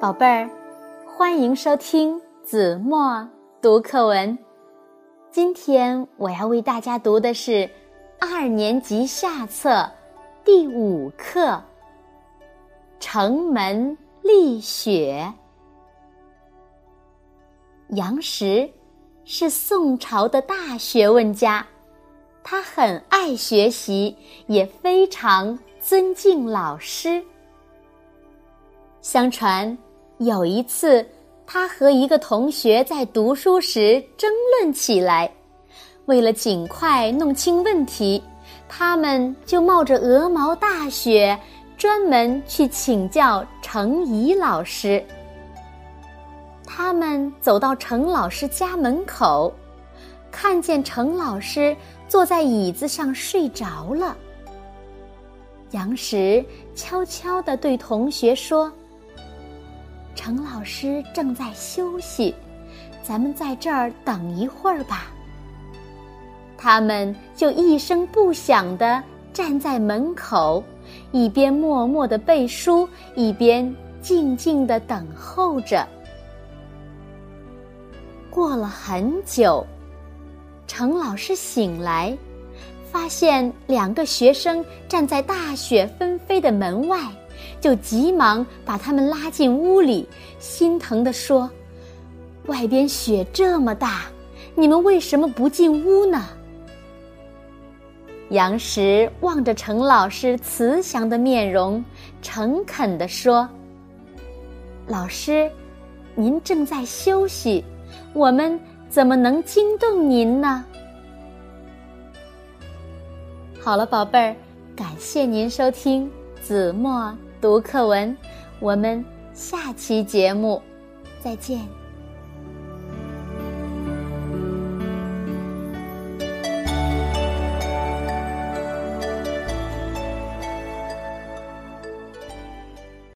宝贝儿，欢迎收听子墨读课文。今天我要为大家读的是二年级下册第五课《城门立雪》。杨时是宋朝的大学问家，他很爱学习，也非常尊敬老师。相传。有一次，他和一个同学在读书时争论起来。为了尽快弄清问题，他们就冒着鹅毛大雪，专门去请教程颐老师。他们走到程老师家门口，看见程老师坐在椅子上睡着了。杨时悄悄地对同学说。程老师正在休息，咱们在这儿等一会儿吧。他们就一声不响地站在门口，一边默默地背书，一边静静地等候着。过了很久，程老师醒来，发现两个学生站在大雪纷飞的门外。就急忙把他们拉进屋里，心疼地说：“外边雪这么大，你们为什么不进屋呢？”杨时望着程老师慈祥的面容，诚恳地说：“老师，您正在休息，我们怎么能惊动您呢？”好了，宝贝儿，感谢您收听子墨。读课文，我们下期节目再见。